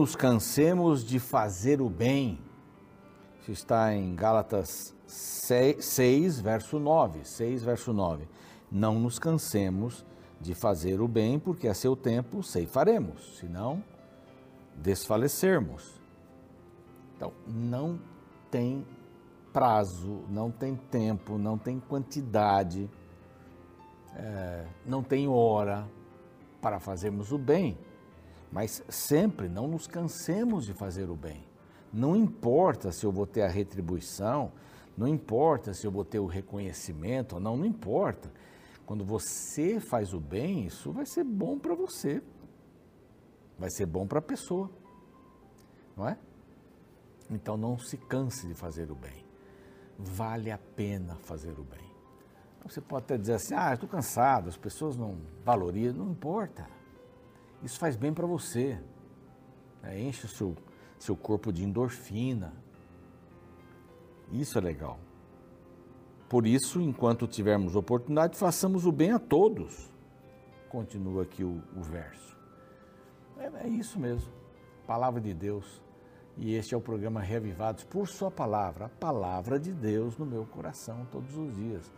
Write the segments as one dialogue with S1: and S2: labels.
S1: nos cansemos de fazer o bem. Isso está em Gálatas 6, 6, verso 9. 6, verso 9. Não nos cansemos de fazer o bem, porque a seu tempo ceifaremos, senão desfalecermos. Então, não tem prazo, não tem tempo, não tem quantidade, é, não tem hora para fazermos o bem, mas sempre não nos cansemos de fazer o bem. Não importa se eu vou ter a retribuição, não importa se eu vou ter o reconhecimento ou não, não importa. Quando você faz o bem, isso vai ser bom para você. Vai ser bom para a pessoa. Não é? Então não se canse de fazer o bem. Vale a pena fazer o bem. Você pode até dizer assim: ah, estou cansado, as pessoas não valorizam. Não importa. Isso faz bem para você. É, enche o seu, seu corpo de endorfina. Isso é legal. Por isso, enquanto tivermos oportunidade, façamos o bem a todos. Continua aqui o, o verso. É, é isso mesmo. Palavra de Deus. E este é o programa Reavivados por Sua palavra, a palavra de Deus no meu coração todos os dias.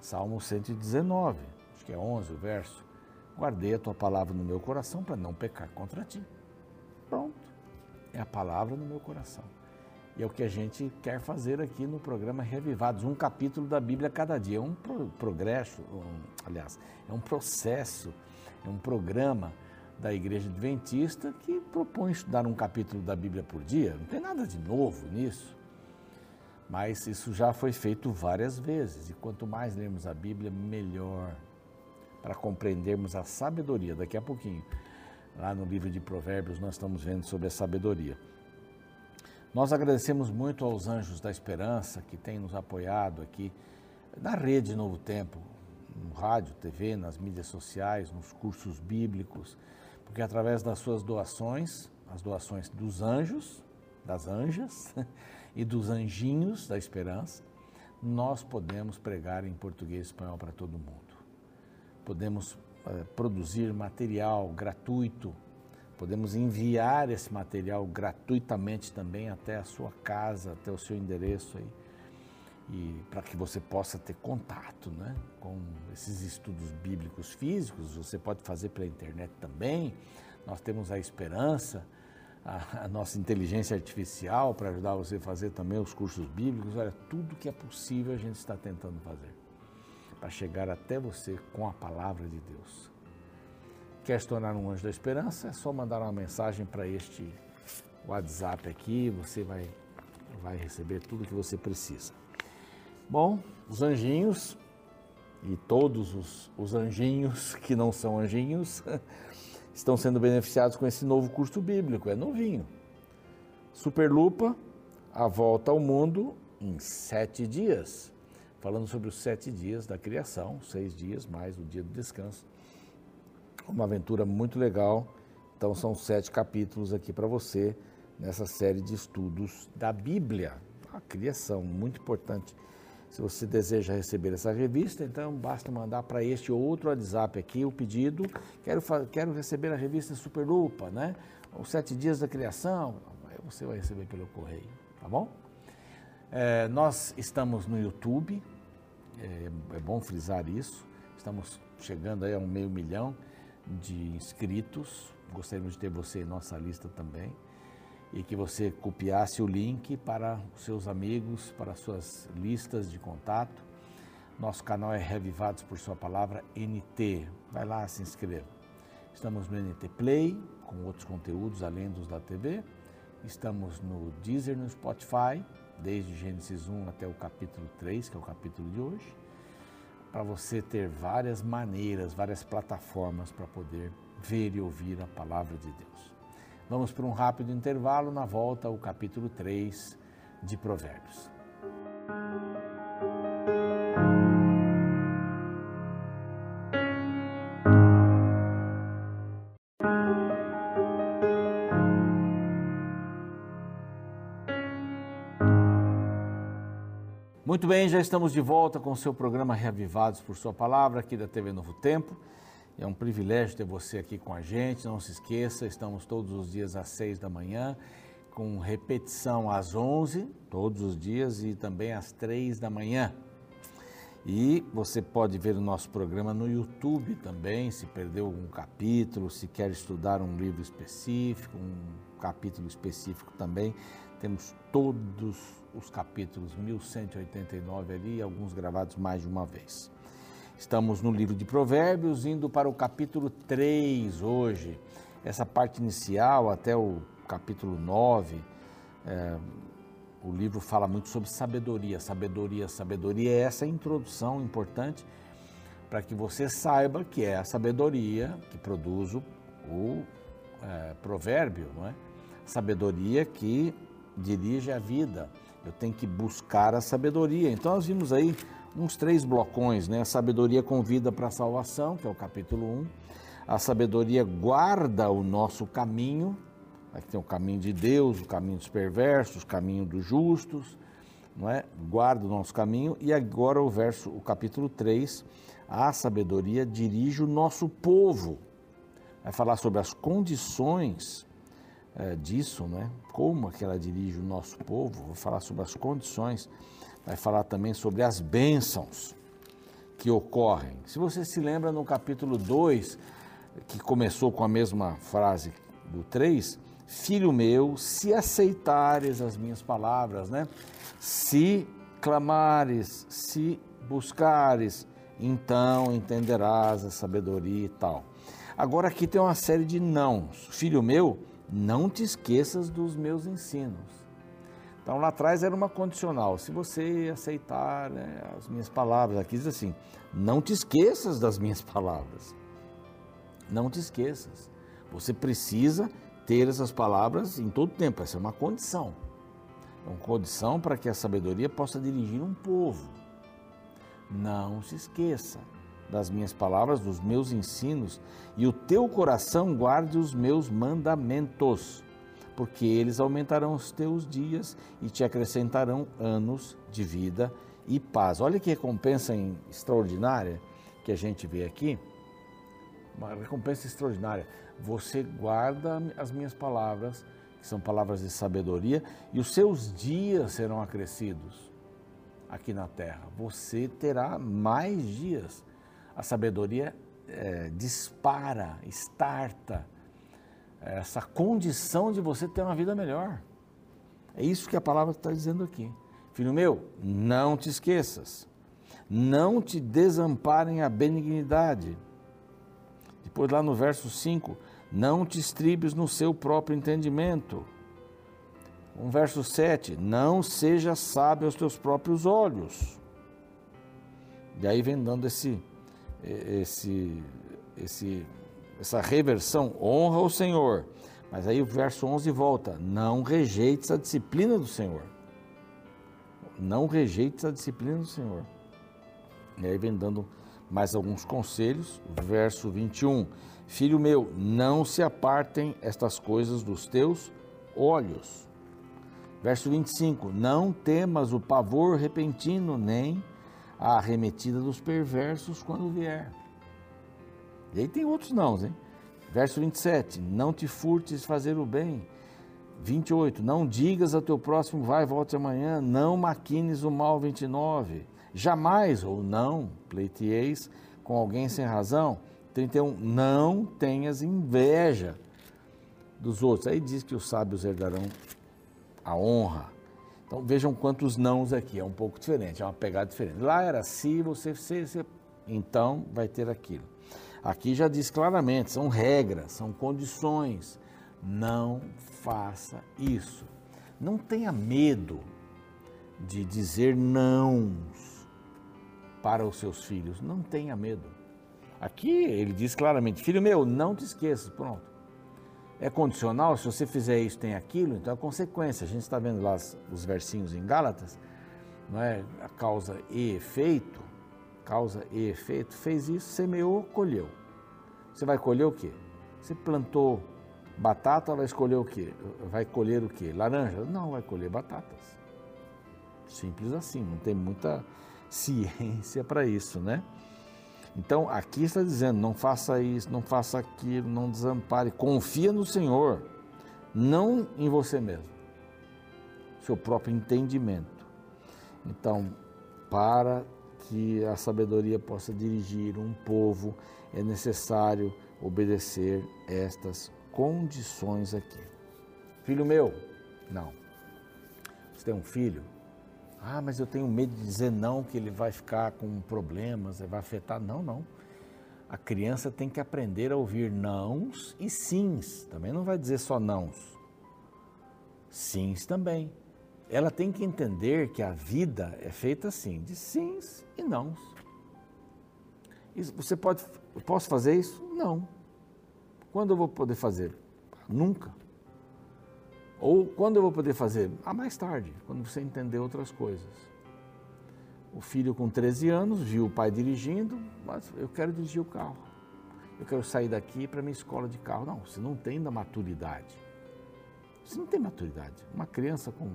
S1: Salmo 119, acho que é 11 o verso. Guardei a tua palavra no meu coração para não pecar contra ti. Pronto. É a palavra no meu coração. E é o que a gente quer fazer aqui no programa Revivados, um capítulo da Bíblia cada dia. É um progresso, um, aliás, é um processo, é um programa da Igreja Adventista que propõe estudar um capítulo da Bíblia por dia. Não tem nada de novo nisso. Mas isso já foi feito várias vezes. E quanto mais lermos a Bíblia, melhor para compreendermos a sabedoria. Daqui a pouquinho, lá no livro de Provérbios, nós estamos vendo sobre a sabedoria. Nós agradecemos muito aos Anjos da Esperança que têm nos apoiado aqui na rede Novo Tempo, no rádio, TV, nas mídias sociais, nos cursos bíblicos, porque através das suas doações, as doações dos anjos, das anjas e dos anjinhos da esperança, nós podemos pregar em português e espanhol para todo mundo. Podemos uh, produzir material gratuito Podemos enviar esse material gratuitamente também até a sua casa, até o seu endereço aí. E para que você possa ter contato né, com esses estudos bíblicos físicos, você pode fazer pela internet também. Nós temos a esperança, a, a nossa inteligência artificial para ajudar você a fazer também os cursos bíblicos. Olha, tudo que é possível a gente está tentando fazer para chegar até você com a palavra de Deus. Quer se tornar um anjo da esperança? É só mandar uma mensagem para este WhatsApp aqui, você vai, vai receber tudo que você precisa. Bom, os anjinhos e todos os, os anjinhos que não são anjinhos estão sendo beneficiados com esse novo curso bíblico, é novinho. Superlupa, a volta ao mundo em sete dias, falando sobre os sete dias da criação, seis dias mais o dia do descanso uma aventura muito legal. Então são sete capítulos aqui para você nessa série de estudos da Bíblia, a criação, muito importante. Se você deseja receber essa revista, então basta mandar para este ou outro WhatsApp aqui o pedido. Quero, quero receber a revista Superlupa, né? Os sete dias da criação. Você vai receber pelo correio, tá bom? É, nós estamos no YouTube, é, é bom frisar isso. Estamos chegando aí a um meio milhão de inscritos. Gostaríamos de ter você em nossa lista também. E que você copiasse o link para os seus amigos, para suas listas de contato. Nosso canal é Revivados por Sua Palavra NT. Vai lá, se inscreva. Estamos no NT Play, com outros conteúdos além dos da TV. Estamos no Deezer, no Spotify, desde Gênesis 1 até o capítulo 3, que é o capítulo de hoje para você ter várias maneiras, várias plataformas para poder ver e ouvir a palavra de Deus. Vamos para um rápido intervalo, na volta ao capítulo 3 de Provérbios. Muito bem, já estamos de volta com o seu programa Reavivados por Sua Palavra, aqui da TV Novo Tempo. É um privilégio ter você aqui com a gente. Não se esqueça, estamos todos os dias às seis da manhã, com repetição às onze, todos os dias, e também às três da manhã. E você pode ver o nosso programa no YouTube também, se perdeu algum capítulo, se quer estudar um livro específico, um capítulo específico também. Temos todos os capítulos 1189 ali, alguns gravados mais de uma vez. Estamos no livro de Provérbios, indo para o capítulo 3 hoje. Essa parte inicial, até o capítulo 9, é, o livro fala muito sobre sabedoria, sabedoria, sabedoria. É essa introdução importante para que você saiba que é a sabedoria que produz o, o é, provérbio, não é? Sabedoria que dirige a vida. Eu tenho que buscar a sabedoria. Então nós vimos aí uns três blocões, né? A sabedoria convida para a salvação, que é o capítulo 1. A sabedoria guarda o nosso caminho, Aqui tem o caminho de Deus, o caminho dos perversos, o caminho dos justos, não é? Guarda o nosso caminho. E agora o verso, o capítulo 3, a sabedoria dirige o nosso povo. Vai falar sobre as condições é, disso, não é? Como é que ela dirige o nosso povo. Vai falar sobre as condições. Vai falar também sobre as bênçãos que ocorrem. Se você se lembra no capítulo 2, que começou com a mesma frase do 3, Filho meu, se aceitares as minhas palavras, né? Se clamares, se buscares, então entenderás a sabedoria e tal. Agora aqui tem uma série de nãos. Filho meu, não te esqueças dos meus ensinos. Então lá atrás era uma condicional. Se você aceitar né, as minhas palavras, aqui diz assim: não te esqueças das minhas palavras. Não te esqueças. Você precisa ter essas palavras em todo tempo. Essa é uma condição. É uma condição para que a sabedoria possa dirigir um povo. Não se esqueça das minhas palavras, dos meus ensinos, e o teu coração guarde os meus mandamentos, porque eles aumentarão os teus dias e te acrescentarão anos de vida e paz. Olha que recompensa extraordinária que a gente vê aqui. Uma recompensa extraordinária você guarda as minhas palavras, que são palavras de sabedoria, e os seus dias serão acrescidos aqui na terra. Você terá mais dias. A sabedoria é, dispara, estarta essa condição de você ter uma vida melhor. É isso que a palavra está dizendo aqui. Filho meu, não te esqueças, não te desamparem a benignidade depois, lá no verso 5, não te estribes no seu próprio entendimento. Um verso 7, não seja sábio aos teus próprios olhos. E aí vem dando esse, esse, esse, essa reversão, honra o Senhor. Mas aí o verso 11 volta, não rejeites a disciplina do Senhor. Não rejeites a disciplina do Senhor. E aí vem dando mais alguns conselhos. Verso 21. Filho meu, não se apartem estas coisas dos teus olhos. Verso 25: Não temas o pavor repentino, nem a arremetida dos perversos quando vier. E aí tem outros não, hein? Verso 27: Não te furtes fazer o bem. 28: Não digas ao teu próximo, vai, volte amanhã. Não maquines o mal. 29 Jamais ou não pleiteeis com alguém sem razão. 31. Não tenhas inveja dos outros. Aí diz que os sábios herdarão a honra. Então vejam quantos nãos aqui, é um pouco diferente, é uma pegada diferente. Lá era se você, se, se, então vai ter aquilo. Aqui já diz claramente, são regras, são condições. Não faça isso. Não tenha medo de dizer não para os seus filhos. Não tenha medo. Aqui ele diz claramente: Filho meu, não te esqueças. Pronto. É condicional, se você fizer isso, tem aquilo, então é consequência. A gente está vendo lá os versinhos em Gálatas, não é? A causa e efeito, causa e efeito, fez isso, semeou, colheu. Você vai colher o quê? Você plantou batata, vai escolher o quê? Vai colher o quê? Laranja? Não, vai colher batatas. Simples assim, não tem muita ciência para isso, né? Então, aqui está dizendo: não faça isso, não faça aquilo, não desampare. Confia no Senhor, não em você mesmo, seu próprio entendimento. Então, para que a sabedoria possa dirigir um povo, é necessário obedecer estas condições aqui. Filho meu, não. Você tem um filho? Ah, mas eu tenho medo de dizer não, que ele vai ficar com problemas, vai afetar. Não, não. A criança tem que aprender a ouvir nãos e sims. Também não vai dizer só nãos. Sims também. Ela tem que entender que a vida é feita assim, de sims e nãos. Você pode, posso fazer isso? Não. Quando eu vou poder fazer? Nunca. Ou quando eu vou poder fazer? Ah, mais tarde, quando você entender outras coisas. O filho com 13 anos viu o pai dirigindo, mas eu quero dirigir o carro. Eu quero sair daqui para minha escola de carro. Não, você não tem da maturidade. Você não tem maturidade. Uma criança com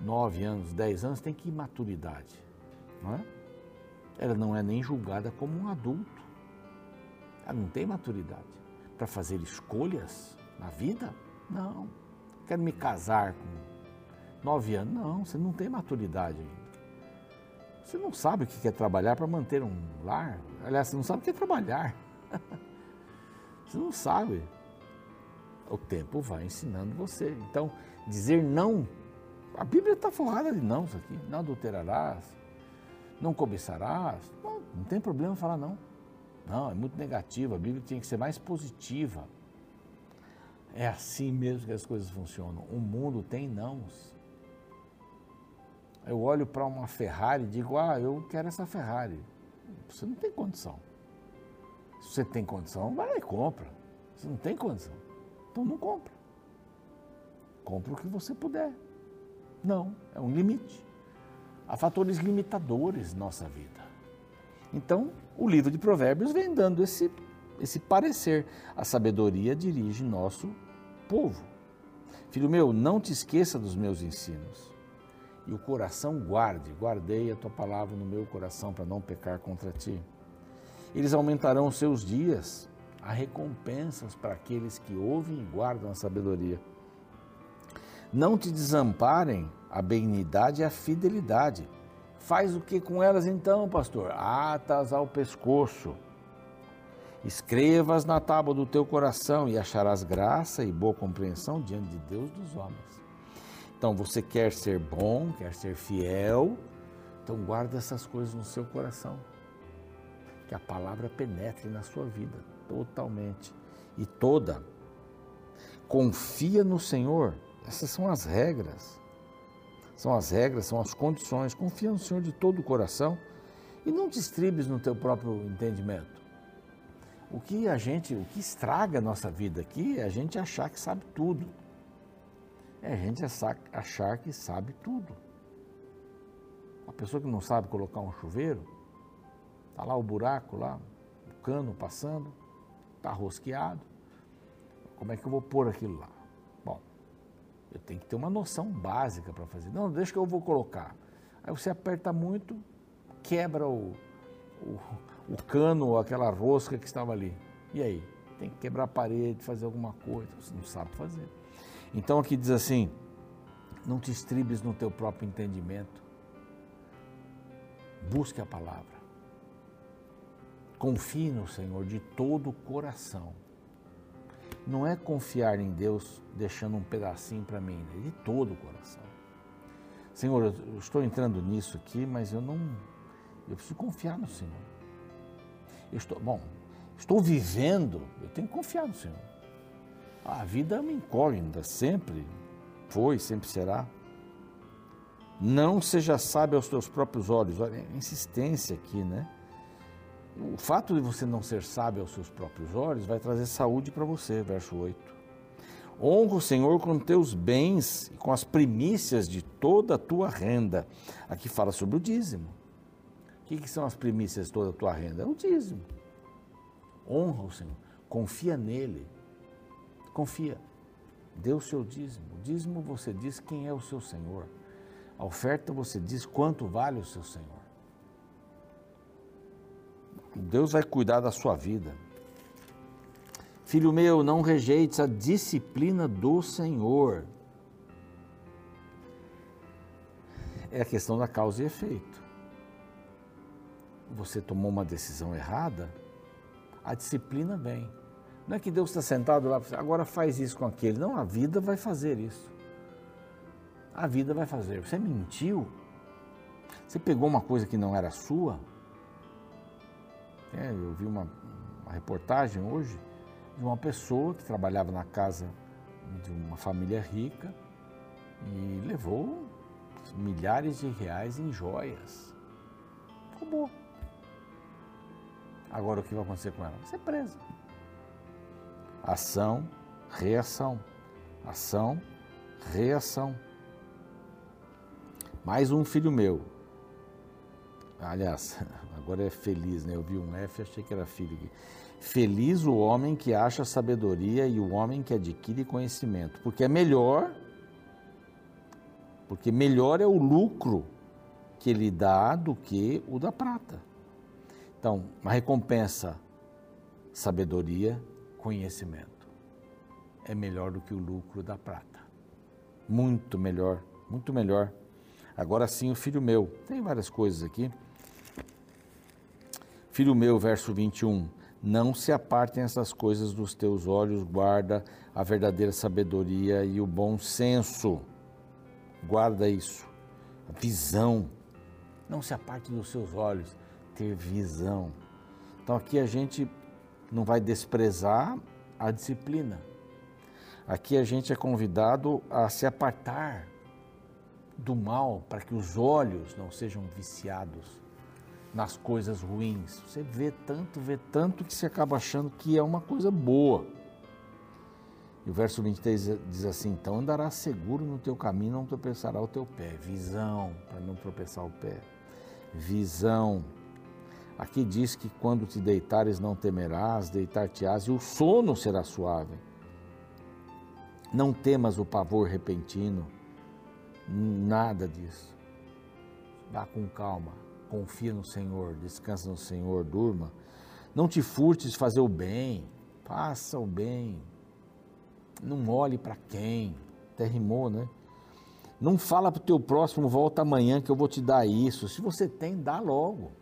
S1: 9 anos, 10 anos tem que maturidade. Não é? Ela não é nem julgada como um adulto. Ela não tem maturidade para fazer escolhas na vida? Não. Quero me casar com 9 anos. Não, você não tem maturidade ainda. Você não sabe o que é trabalhar para manter um lar. Aliás, você não sabe o que é trabalhar. Você não sabe. O tempo vai ensinando você. Então, dizer não. A Bíblia está forrada de não isso aqui. Não adulterarás, não cobiçarás. Não, não tem problema falar não. Não, é muito negativo. A Bíblia tinha que ser mais positiva. É assim mesmo que as coisas funcionam. O mundo tem nãos. Eu olho para uma Ferrari e digo, ah, eu quero essa Ferrari. Você não tem condição. Se você tem condição, vai lá e compra. Você não tem condição. Então não compra. Compra o que você puder. Não, é um limite. Há fatores limitadores na nossa vida. Então, o livro de Provérbios vem dando esse, esse parecer. A sabedoria dirige nosso povo. Filho meu, não te esqueça dos meus ensinos. E o coração guarde, guardei a tua palavra no meu coração para não pecar contra ti. Eles aumentarão os seus dias, há recompensas para aqueles que ouvem e guardam a sabedoria. Não te desamparem a benignidade e a fidelidade Faz o que com elas então, pastor? Atas ao pescoço. Escrevas na tábua do teu coração e acharás graça e boa compreensão diante de Deus dos homens. Então, você quer ser bom, quer ser fiel, então guarda essas coisas no seu coração. Que a palavra penetre na sua vida totalmente e toda. Confia no Senhor. Essas são as regras. São as regras, são as condições. Confia no Senhor de todo o coração e não te estribes no teu próprio entendimento. O que a gente, o que estraga a nossa vida aqui é a gente achar que sabe tudo. É a gente achar que sabe tudo. A pessoa que não sabe colocar um chuveiro, está lá o buraco lá, o cano passando, está rosqueado. Como é que eu vou pôr aquilo lá? Eu tenho que ter uma noção básica para fazer. Não, deixa que eu vou colocar. Aí você aperta muito, quebra o, o, o cano aquela rosca que estava ali. E aí? Tem que quebrar a parede, fazer alguma coisa. Você não sabe fazer. Então aqui diz assim: não te estribes no teu próprio entendimento. Busque a palavra. Confie no Senhor de todo o coração não é confiar em Deus deixando um pedacinho para mim, é de todo o coração. Senhor, eu estou entrando nisso aqui, mas eu não. Eu preciso confiar no Senhor. Eu estou, bom, estou vivendo, eu tenho que confiar no Senhor. A vida é uma incógnita, sempre foi, sempre será. Não seja sábio aos teus próprios olhos. Olha, a insistência aqui, né? O fato de você não ser sábio aos seus próprios olhos vai trazer saúde para você, verso 8. Honra o Senhor com teus bens e com as primícias de toda a tua renda. Aqui fala sobre o dízimo. Que, que são as primícias toda a tua renda? É o dízimo. Honra o Senhor, confia nele. Confia. Dê o seu dízimo. O dízimo você diz quem é o seu Senhor. A oferta você diz quanto vale o seu Senhor. Deus vai cuidar da sua vida. Filho meu, não rejeites a disciplina do Senhor. É a questão da causa e efeito. Você tomou uma decisão errada, a disciplina vem. Não é que Deus está sentado lá, agora faz isso com aquele. Não, a vida vai fazer isso. A vida vai fazer. Você mentiu, você pegou uma coisa que não era sua. É, eu vi uma, uma reportagem hoje de uma pessoa que trabalhava na casa de uma família rica e levou milhares de reais em joias. Roubou. Agora o que vai acontecer com ela? Vai ser presa. Ação, reação. Ação, reação. Mais um filho meu. Aliás, agora é feliz, né? Eu vi um F, achei que era filho aqui. Feliz o homem que acha sabedoria e o homem que adquire conhecimento, porque é melhor, porque melhor é o lucro que ele dá do que o da prata. Então, uma recompensa, sabedoria, conhecimento. É melhor do que o lucro da prata. Muito melhor, muito melhor. Agora sim, o filho meu. Tem várias coisas aqui. Filho meu, verso 21. Não se apartem essas coisas dos teus olhos, guarda a verdadeira sabedoria e o bom senso. Guarda isso. A visão. Não se aparte dos seus olhos ter visão. Então aqui a gente não vai desprezar a disciplina. Aqui a gente é convidado a se apartar do mal para que os olhos não sejam viciados nas coisas ruins. Você vê tanto, vê tanto que você acaba achando que é uma coisa boa. E o verso 23 diz assim: Então andarás seguro no teu caminho, não tropeçará o teu pé. Visão, para não tropeçar o pé. Visão. Aqui diz que quando te deitares não temerás, deitar-te-ás e o sono será suave. Não temas o pavor repentino, nada disso. Vá com calma, confia no Senhor, descansa no Senhor, durma. Não te furtes fazer o bem, faça o bem. Não olhe para quem, até rimou, né? Não fala para o teu próximo, volta amanhã que eu vou te dar isso. Se você tem, dá logo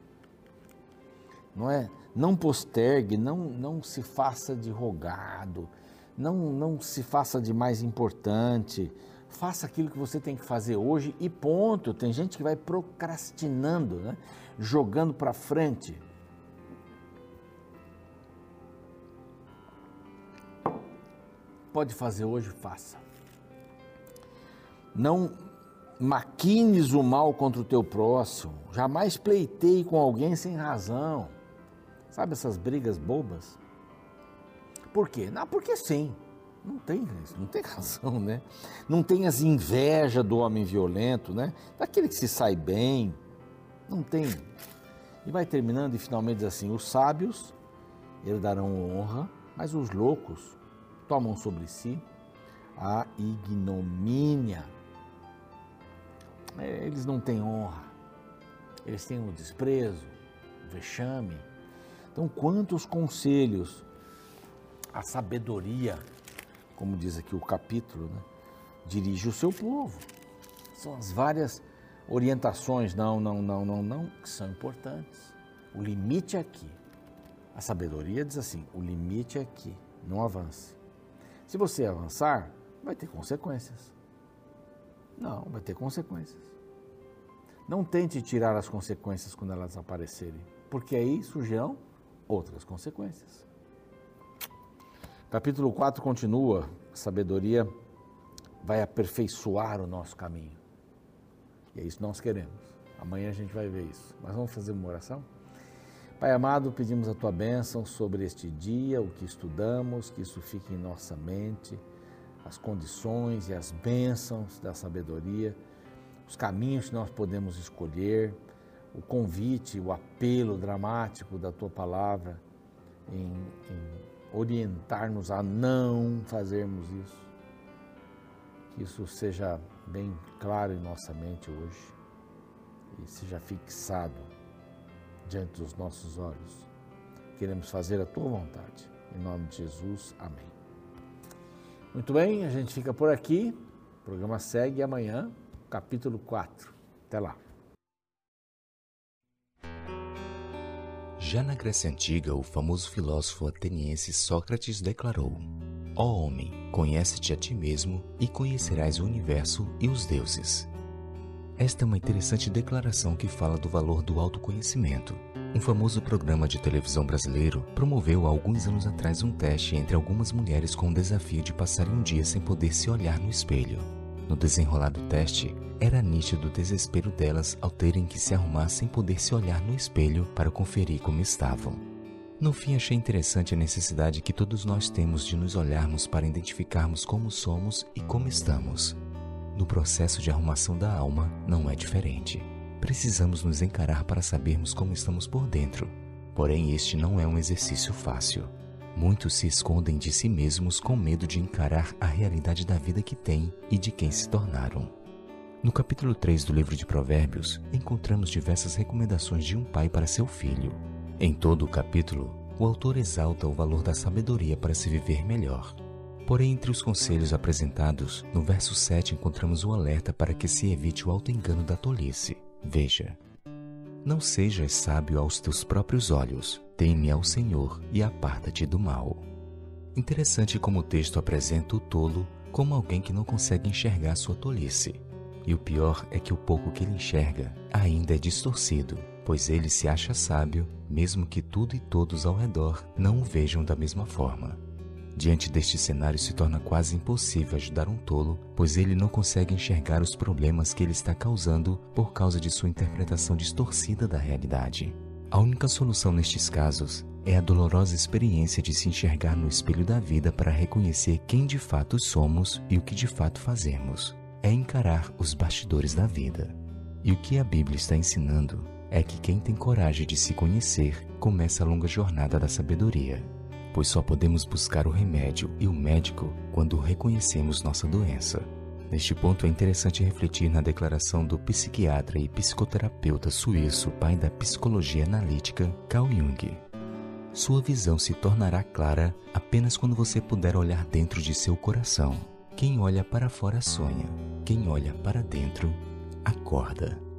S1: não é? Não postergue, não, não se faça de rogado, não, não se faça de mais importante. Faça aquilo que você tem que fazer hoje e ponto. Tem gente que vai procrastinando, né? jogando para frente. Pode fazer hoje, faça. Não maquines o mal contra o teu próximo. Jamais pleiteie com alguém sem razão. Sabe essas brigas bobas? Por quê? Não, porque sim. Não tem, não tem razão, né? Não tem as inveja do homem violento, né? Daquele que se sai bem. Não tem. E vai terminando e finalmente diz assim: os sábios herdarão honra, mas os loucos tomam sobre si a ignomínia. É, eles não têm honra, eles têm o desprezo, o vexame então, quantos conselhos, a sabedoria, como diz aqui o capítulo, né, dirige o seu povo. São as várias orientações, não, não, não, não, não, que são importantes. O limite é aqui. A sabedoria diz assim: o limite é aqui, não avance. Se você avançar, vai ter consequências. Não, vai ter consequências. Não tente tirar as consequências quando elas aparecerem, porque aí surgirão outras consequências. Capítulo 4 continua: sabedoria vai aperfeiçoar o nosso caminho. E é isso que nós queremos. Amanhã a gente vai ver isso. Mas vamos fazer uma oração? Pai amado, pedimos a tua bênção sobre este dia, o que estudamos, que isso fique em nossa mente, as condições e as bênçãos da sabedoria, os caminhos que nós podemos escolher o convite, o apelo dramático da tua palavra em, em orientar-nos a não fazermos isso. Que isso seja bem claro em nossa mente hoje e seja fixado diante dos nossos olhos. queremos fazer a tua vontade. Em nome de Jesus, amém. Muito bem, a gente fica por aqui. O programa segue amanhã, capítulo 4. Até lá.
S2: Já na Grécia Antiga, o famoso filósofo ateniense Sócrates declarou: Ó oh homem, conhece-te a ti mesmo e conhecerás o universo e os deuses. Esta é uma interessante declaração que fala do valor do autoconhecimento. Um famoso programa de televisão brasileiro promoveu há alguns anos atrás um teste entre algumas mulheres com o desafio de passarem um dia sem poder se olhar no espelho. No desenrolar do teste, era nítido o desespero delas ao terem que se arrumar sem poder se olhar no espelho para conferir como estavam. No fim, achei interessante a necessidade que todos nós temos de nos olharmos para identificarmos como somos e como estamos. No processo de arrumação da alma, não é diferente. Precisamos nos encarar para sabermos como estamos por dentro. Porém, este não é um exercício fácil. Muitos se escondem de si mesmos com medo de encarar a realidade da vida que têm e de quem se tornaram. No capítulo 3 do livro de Provérbios, encontramos diversas recomendações de um pai para seu filho. Em todo o capítulo, o autor exalta o valor da sabedoria para se viver melhor. Porém, entre os conselhos apresentados, no verso 7 encontramos o alerta para que se evite o auto-engano da tolice. Veja: Não sejas sábio aos teus próprios olhos, teme ao Senhor e aparta-te do mal. Interessante como o texto apresenta o tolo como alguém que não consegue enxergar sua tolice. E o pior é que o pouco que ele enxerga ainda é distorcido, pois ele se acha sábio, mesmo que tudo e todos ao redor não o vejam da mesma forma. Diante deste cenário, se torna quase impossível ajudar um tolo, pois ele não consegue enxergar os problemas que ele está causando por causa de sua interpretação distorcida da realidade. A única solução nestes casos é a dolorosa experiência de se enxergar no espelho da vida para reconhecer quem de fato somos e o que de fato fazemos. É encarar os bastidores da vida. E o que a Bíblia está ensinando é que quem tem coragem de se conhecer começa a longa jornada da sabedoria pois só podemos buscar o remédio e o médico quando reconhecemos nossa doença. Neste ponto é interessante refletir na declaração do psiquiatra e psicoterapeuta suíço, pai da psicologia analítica, Carl Jung. Sua visão se tornará clara apenas quando você puder olhar dentro de seu coração. Quem olha para fora sonha, quem olha para dentro acorda.